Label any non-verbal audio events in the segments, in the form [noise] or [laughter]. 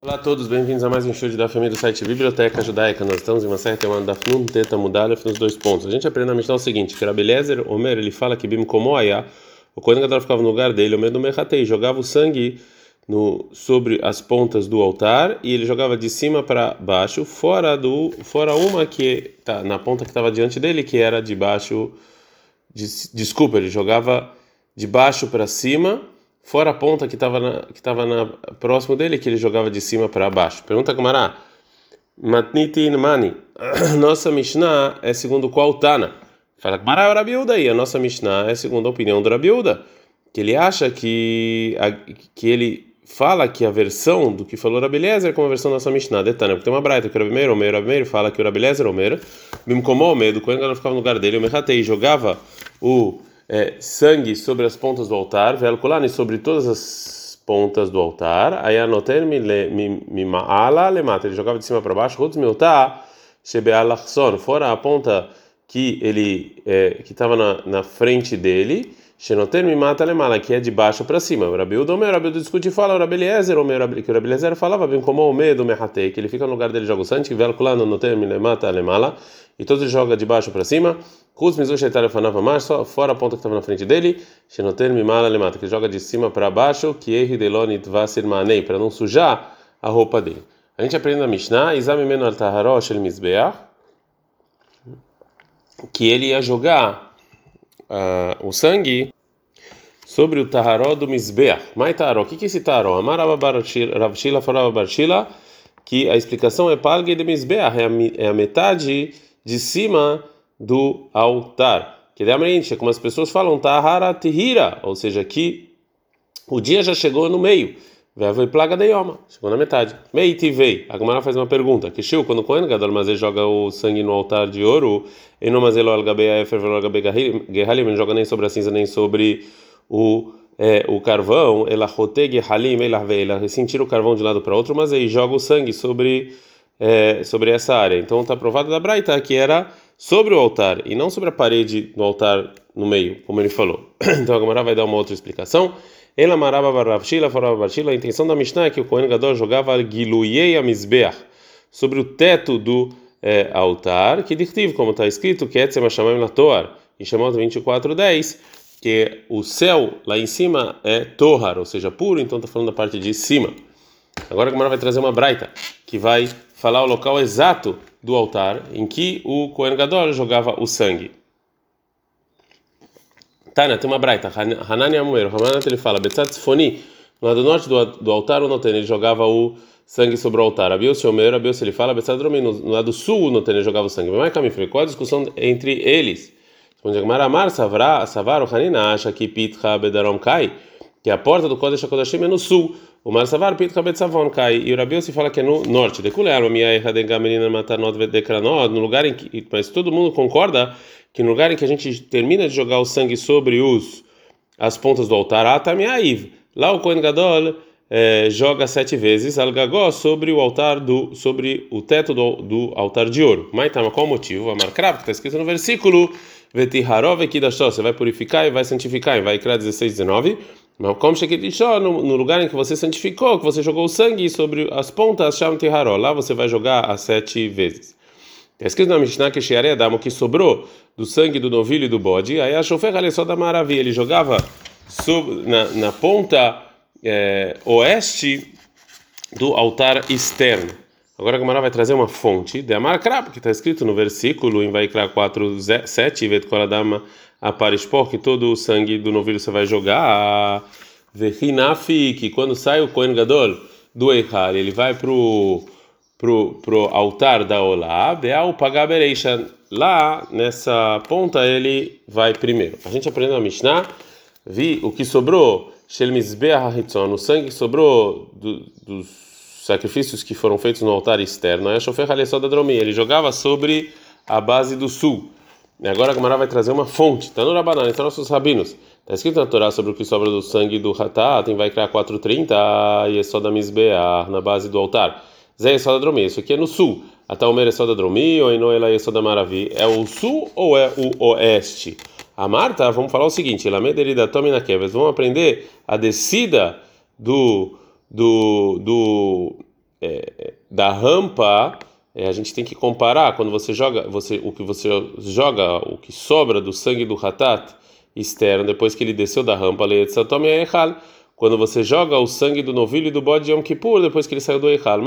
Olá a todos, bem-vindos a mais um show da família do site Biblioteca Judaica. Nós estamos em uma série chamada Dafnun Teta Mudalef nos dois pontos. A gente aprende a Mishnah o seguinte, que Rabelezer, Omer, ele fala que Bim Komoaya, o Kohen Gadol ficava no lugar dele, o medo do Mechatei, jogava o sangue no, sobre as pontas do altar e ele jogava de cima para baixo, fora do fora uma que tá na ponta que estava diante dele, que era de baixo, de, desculpa, ele jogava de baixo para cima fora a ponta que estava que estava próximo dele que ele jogava de cima para baixo. Pergunta Gamará. Matniti Mani. [clears throat] Nossa Mishnah é segundo qual Tana? Fala Gamará é o Rabiuda e a nossa Mishnah é segundo a opinião do Rabiuda, que ele acha que a, que ele fala que a versão do que falou Rabelezer é como a versão da nossa Mishnah, Detana, porque tem uma braita que o Rabimeiro, o Rabimeiro fala que o Rabelezer, o Meiro, Bimkomó, o medo, quando ela ficava no lugar dele, o Mehatei jogava o é, sangue sobre as pontas do altar, velkulani sobre todas as pontas do altar, aí anoter me maala lemata, ele jogava de cima para baixo, outros milta shebealachson, fora a ponta que ele é, que estava na, na frente dele, Shenoter me mata lemala, que é de baixo para cima. Rabiudo, meu Rabiudo discute e fala, o Rabeliezer, o meu que o Rabeliezer falava bem como o medo mehatei, que ele fica no lugar dele joga o sangue, velkulano noter me mata lemala, e todos joga de baixo para cima. Kuz mizu sheitalefanava mais, só fora a ponta que estava na frente dele, Shenoter mimala lemata, que joga de cima para baixo, que erri delonit vasir manei, para não sujar a roupa dele. A gente aprende na Mishnah, Izame meno al taharo shel mizbeach, que ele ia jogar o sangue sobre o taharó do mizbeach. Mai taharó, o que que é esse taharó? Amar Ravshila falava Barshila, que a explicação é palgue de mizbeach, é a metade de cima do altar. Que realmente, como as pessoas falam, tahara tihira, ou seja, que o dia já chegou no meio. Veio plaga de Yoma, chegou na metade. Meiti vei. A Gomara faz uma pergunta. Que quando o Kohen Gadol ele joga o sangue no altar de ouro, e não mas ele algabe efer, algabe gehalim, não joga nem sobre a cinza, nem sobre o é, o carvão, ela roteg halim, ela vê, ela ressentir o carvão de um lado para outro, mas aí joga o sangue sobre é, sobre essa área. Então está provado da Braita que era sobre o altar e não sobre a parede do altar no meio, como ele falou. [clears throat] Então a Gamara vai dar uma outra explicação. Ela marava baravshila, farava barshila. A intenção da Mishnah é que o Kohen Gadol jogava giluyei amizbeach sobre o teto do é, altar, que dictivo, como está escrito, que etzem hashamayim latoar, em Shemot 24:10, que o céu lá em cima é tohar, ou seja, puro. Então está falando da parte de cima. Agora a Gamara vai trazer uma braita que vai falar o local exato do altar em que o Kohen Gadol jogava o sangue. Tânia, tem uma braita, Hanani Amuero, Hamanat ele fala, Betzat Sfoni, no lado norte do, do altar, o Noten, ele jogava o sangue sobre o altar. Abios Shomer, Abios ele fala, Betzat Dromi, no lado sul, o Noten, ele jogava o sangue. Mas Kamifre, qual a discussão entre eles? Responde Agmar Amar, Savar, o Hanina, acha que Pitcha Bedarom Kai, que a porta do Kodesh HaKodashim é no sul. O Marsavar Pitcha Betzavon Kai, e o Rabios se fala que é no norte. Deculer, o Mia Erra de Gamenina Matanot Vedekranot, no lugar em que, mas todo mundo concorda que no lugar em que a gente termina de jogar o sangue sobre os as pontas do altar, Atamiaiv, lá o Kohen Gadol é, joga sete vezes Algagó sobre o altar do sobre o teto do, do altar de ouro. Mas qual o motivo? A marcar, que está escrito no versículo Vetiharov Kidashó, você vai purificar e vai santificar, e vai criar 16, 19. No, lugar em que você santificou, que você jogou o sangue sobre as pontas, Sham Tiharó, lá você vai jogar as sete vezes. Está escrito na Mishnah que Shearedamo, que sobrou do sangue do novilho e do bode, aí a chofer só da maravilha, ele jogava na, na ponta é, oeste do altar externo. Agora a Gamara vai trazer uma fonte de Amarkrab, que está escrito no versículo em Vaikra 4, 7, Vetkoladama Aparishpor, que todo o sangue do novilho você vai jogar. Vehinafi, que quando sai o Kohen Gadol do Eichar, ele vai pro pro, pro altar da Olá, Beal Pagabereisha. Lá nessa ponta ele vai primeiro. A gente aprendeu a Mishnah, vi o que sobrou, o sangue que sobrou do, dos sacrifícios que foram feitos no altar externo. É Halesó da ele jogava sobre a base do sul. E agora a Gamara vai trazer uma fonte, está no Rabanan, está nossos rabinos. Está escrito na Torá sobre o que sobra do sangue do Hatat, vai criar 430 e é só da Mizbeah, na base do altar. Zé é só da Dromi. Isso aqui é no sul. Até o é só da Dromi, ou Enoela é só da Maravi. É o sul ou é o oeste? A Marta, vamos falar o seguinte: Lamedelida Tomina Keves. Vamos aprender a descida do, do, do é, da rampa, é, a gente tem que comparar quando você joga, você, o que você joga, o que sobra do sangue do Hatat externo, depois que ele desceu da rampa, quando você joga o sangue do novilho e do bode de Yom Kippur, depois que ele saiu do Eichal,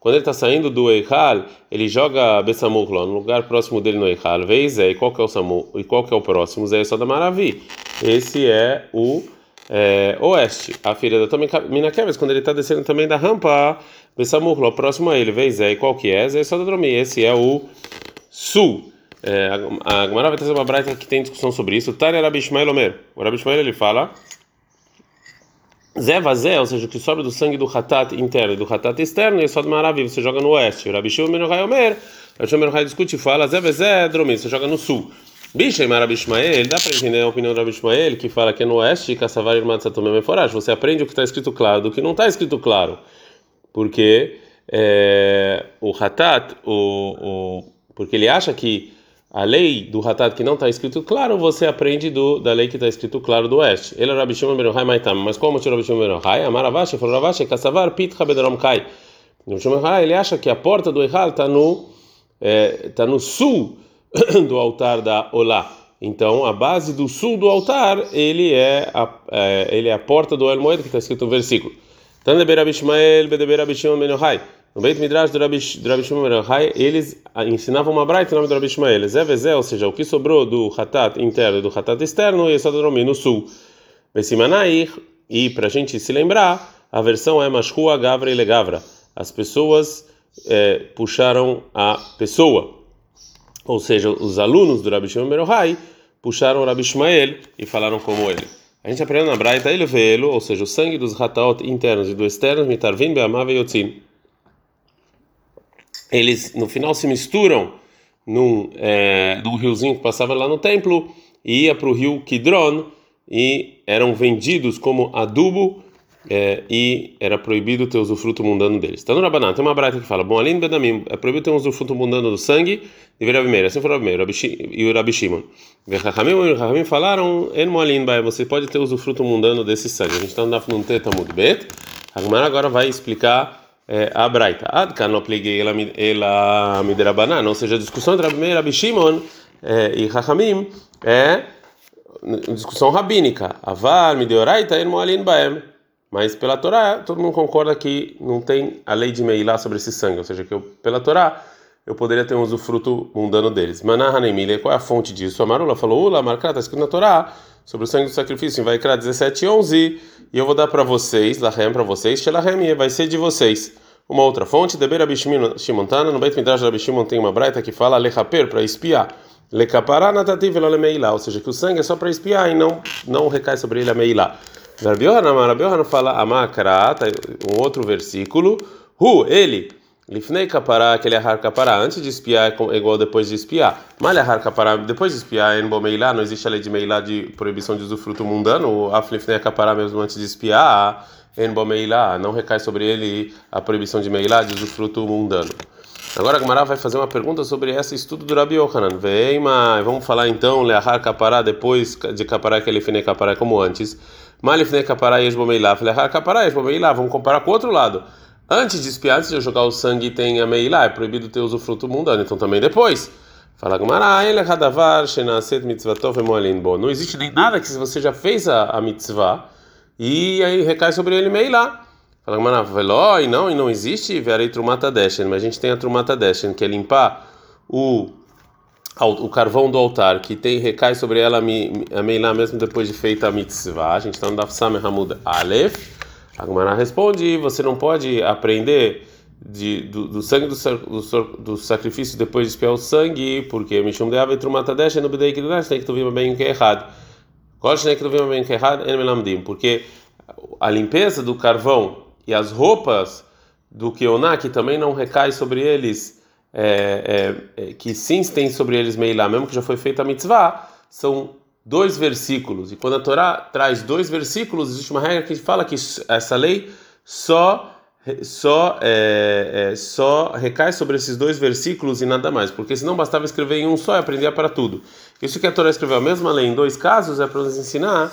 quando ele está saindo do Eichal, ele joga Bessamuklo no lugar próximo dele no Eichal, vez é, e qual que é o Samu, e qual que é o próximo? Zé só da Maravi. Esse é o é, oeste, a filha da Minakeves, quando ele está descendo também da rampa, Bessamuklo, próximo a ele, vez é, e qual que é? Zé da Dromi, esse é o sul. É, a Gemara vai trazer uma braita que tem discussão sobre isso. Tânia Rabi Ishmael Omer. O Rabi Ishmael ele fala Zé vazé, ou seja, o que sobra do sangue do hatat interno e do hatat externo, e só do maravilha, você joga no oeste. O Rabi Shimon Menochai Omer, o Rabi Shimon Menochai discute e fala, Zé vazé, dromi, você joga no sul. E Marabi Ishmael, dá para entender a opinião do Rabi Ishmael, que fala que é no oeste, Kassavar Irmat Satomem Meforaj, você aprende o que está escrito claro do que não está escrito claro. Porque é, o hatat, o, o, porque ele acha que a lei do Hatat que não está escrito claro, você aprende do, da lei que está escrito claro do oeste. Ele é Rabi Shimon ben Yochai Maitam. Mas como tirou Rabi Shimon ben Yochai? Amar Ravashi, falou Ravashi, Kassavar Pitcha Bedrom Kai. Ele acha que a porta do Ehal está no, é, tá no sul [clears throat] do altar da Olá. Então, a base do sul do altar, ele é a, é, ele é a porta do El Moed, que está escrito no versículo. Shimon Yochai. No Beit Midrash do Rabi, Shimon eles ensinavam uma braita em nome do Rabi Shmuel, Zé ou seja, o que sobrou do Hatat interno e do Hatat externo, e esse Adromi no sul. Besimanair, e para a gente se lembrar, a versão é Mashua Gavra e Legavra. As pessoas é, puxaram a pessoa, ou seja, os alunos do Rabi Shimon puxaram o Rabi Shmuel e falaram como ele. A gente aprende na Braita ele vê-lo, ou seja, o sangue dos Hataot internos e do externo, mitarvin be'amav yotzin eles no final se misturam num, é, num riozinho que passava lá no templo e ia para o rio Kidron e eram vendidos como adubo é, e era proibido ter usufruto mundano deles. Está no Rabaná, tem uma brata que fala: Bom, além do Bedamim, é proibido ter usufruto mundano do sangue, e virar primeiro. Assim foi o primeiro, e o Rabi Shimon. E o Rahamim falaram: En Moalin, você pode ter usufruto mundano desse sangue. A gente está no Nuntet Amud Bet. agora vai explicar é, a Braita. Ad pliguei ela miderabanan, ou seja, a discussão entre Rabi Meir, Shimon é, e Chachamim é discussão rabínica. Avar, mideoraita, el moalin baem. Mas pela Torá, todo mundo concorda que não tem a lei de Meilá sobre esse sangue, ou seja, que eu, pela Torá eu poderia ter um usufruto mundano deles. Manahanemile, qual é a fonte disso? A Marula falou, Ula, marcar, está escrito na Torá, sobre o sangue do sacrifício, em Vaikra 17 e 11, e eu vou dar para vocês, Lahem para vocês, Shelahem, vai ser de vocês. Uma outra fonte, Deber Abishimontana, no Beit Midrash Abishimon tem uma braita que fala Lechaper, para espiar. Lecapará natativ ou seja, que o sangue é só para espiar e não, não recai sobre ele a meilá. Rabi Yohanan fala Amakra, um outro versículo, Hu, ele, Lifnei kapará, aquele ahar kapará, antes de espiar é igual depois de espiar. Malha ahar depois de espiar, em meilá, não existe a lei de meilá de proibição de usufruto mundano, o aflifnei kapará mesmo antes de espiar, em meilá, não recai sobre ele a proibição de meilá de usufruto mundano. Agora a Gamara vai fazer uma pergunta sobre esse estudo do Rabi Yohanan. Veima, vamos falar então, leahar kapará, depois de kapará, que ele fine kapará como antes. Malifne kapará e esbomeilá, leahar kapará e esbomeilá, vamos comparar com o outro lado. Antes de espiar, antes de eu jogar o sangue, tem a meilá, é proibido ter usufruto mundano, então também depois. Fala Gumara, ele hadavar shenaset mitzvatov bo. Não existe nem nada que se você já fez a, a mitzvah e aí recai sobre ele meilá. Fala Gumara, veló, e não, e não existe verei trumata deshen, mas a gente tem a trumata deshen, que é limpar o o carvão do altar, que tem recai sobre ela a meilá mesmo depois de feita a mitzvah. A gente está no Daf Sameh Hamud Aleph. A Gumara responde: você não pode aprender de, do, do, sangue do, do, do, sacrifício depois de espiar o sangue, porque Mishum de Avetru Matadesh no Bidei Kidudash tem que tu viva bem o que é errado. Qual tem que tu viva bem o que é errado? Porque a limpeza do carvão e as roupas do Kioná, que também não recai sobre eles, é, é, é, que sim tem sobre eles Meilá, mesmo que já foi feita a mitzvah, são dois versículos. E quando a Torá traz dois versículos, existe uma regra que fala que essa lei só só é, é, só recai sobre esses dois versículos e nada mais, porque senão bastava escrever em um só e aprender para tudo. Isso que a Torá escreveu a mesma lei em dois casos é para nos ensinar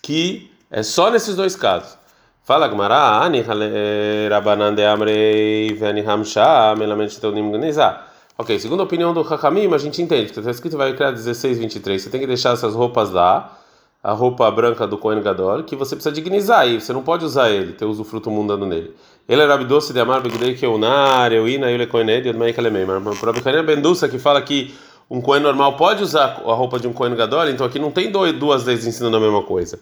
que é só nesses dois casos. Fala Gmará, Ani Rabanan de Amrei Veni Hamsha, Melamente Teunim Gnizá. Ok, segundo a opinião do Hakamim, a gente entende que está escrito vai criar 16, 23. Você tem que deixar essas roupas lá, a roupa branca do Kohen Gadol, que você precisa dignizar e você não pode usar ele, ter usufruto mundano nele. Ele era abdoce de amar begdei que eunar, euina, ele kohened, yodmai kalemei. Mas o Rabbi Bendusa que fala que um Kohen normal pode usar a roupa de um Kohen Gadol, então aqui não tem dois, duas leis ensinando a mesma coisa.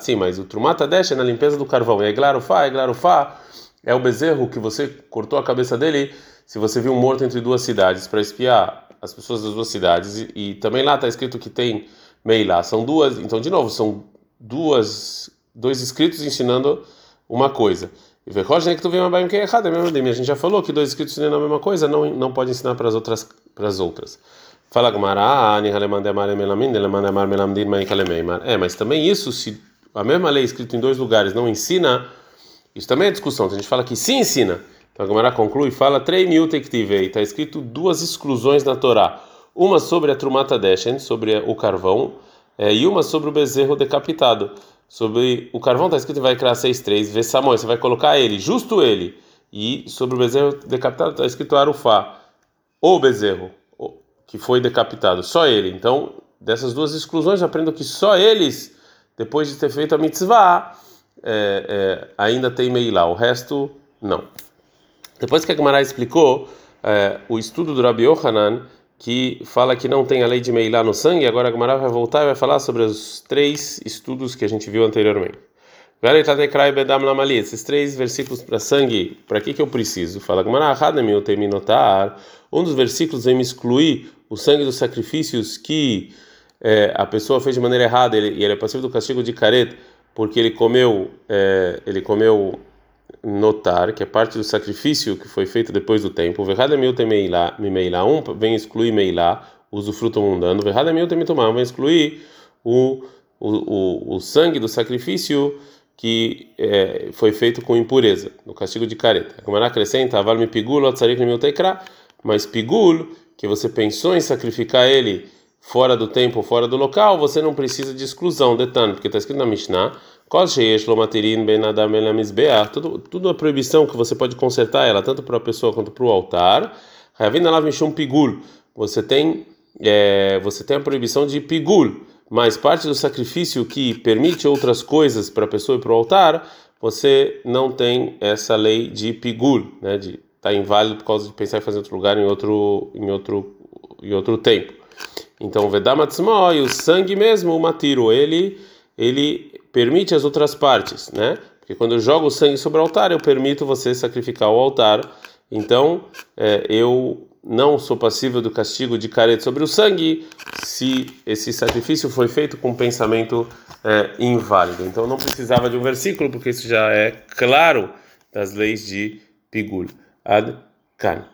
Sim, mas o Trumata Desh é na limpeza do carvão. E Eglar Ufá, Eglar Ufá é o bezerro que você cortou a cabeça dele se você viu um morto entre duas cidades para espiar as pessoas das duas cidades. E, também lá está escrito que tem Meilá. São duas, então de novo, são duas, dois escritos ensinando uma coisa. E Vechosh, que tu viu bem que é errado, é mesmo A gente já falou que dois escritos ensinando a mesma coisa não, não pode ensinar para as outras. Para as outras. Fala Gmará, é, mas também isso, se a mesma lei escrita em dois lugares não ensina, isso também é discussão. Então a gente fala que sim ensina. Então a Gmará conclui fala: mil está escrito duas exclusões na Torá. Uma sobre a Trumata Deshen, sobre o carvão, é, e uma sobre o bezerro decapitado. Sobre o carvão está escrito vai criar 6.3, vê Samuel, você vai colocar ele, justo ele. E sobre o bezerro decapitado está escrito Arufá, o bezerro que foi decapitado, só ele. Então, dessas duas exclusões, aprendo que só eles, depois de ter feito a mitzvah, é, é, ainda tem Meilá, o resto não. Depois que a Gemara explicou é, o estudo do Rabi Yohanan, que fala que não tem a lei de Meilá no sangue, agora a Gemara vai voltar e vai falar sobre os três estudos que a gente viu anteriormente. Esses três versículos para sangue, para que, que eu preciso? Fala um dos versículos vem me excluir o sangue dos sacrifícios que é, a pessoa fez de maneira errada ele, e ele é passivo do castigo de caret porque ele comeu é, ele comeu notar que é parte do sacrifício que foi feito depois do tempo. Verrada meu temeilá, mimeilá, um vem excluir meilá, usufruto mundano. Verrada meu temitumá, vem excluir o, o, o, o sangue do sacrifício que é, foi feito com impureza, no castigo de careta. A Gemara acrescenta, aval me pigul, mas pigul, que você pensou em sacrificar ele fora do tempo, fora do local, você não precisa de exclusão, detalhe, porque está escrito na Mishnah, tudo, tudo a proibição que você pode consertar ela, tanto para a pessoa quanto para o altar. você tem, é, você tem a proibição de pigul, mas parte do sacrifício que permite outras coisas para a pessoa e para o altar, você não tem essa lei de pigul, né, de estar tá inválido por causa de pensar em fazer outro lugar em outro em outro em outro tempo. Então, Vedamatsmo e o sangue mesmo, o matiro, ele ele permite as outras partes, né? Porque quando eu jogo o sangue sobre o altar, eu permito você sacrificar o altar. Então, é, eu não sou passível do castigo de careta sobre o sangue se esse sacrifício foi feito com pensamento é, inválido. Então não precisava de um versículo, porque isso já é claro das leis de Pigul. Ad Kan.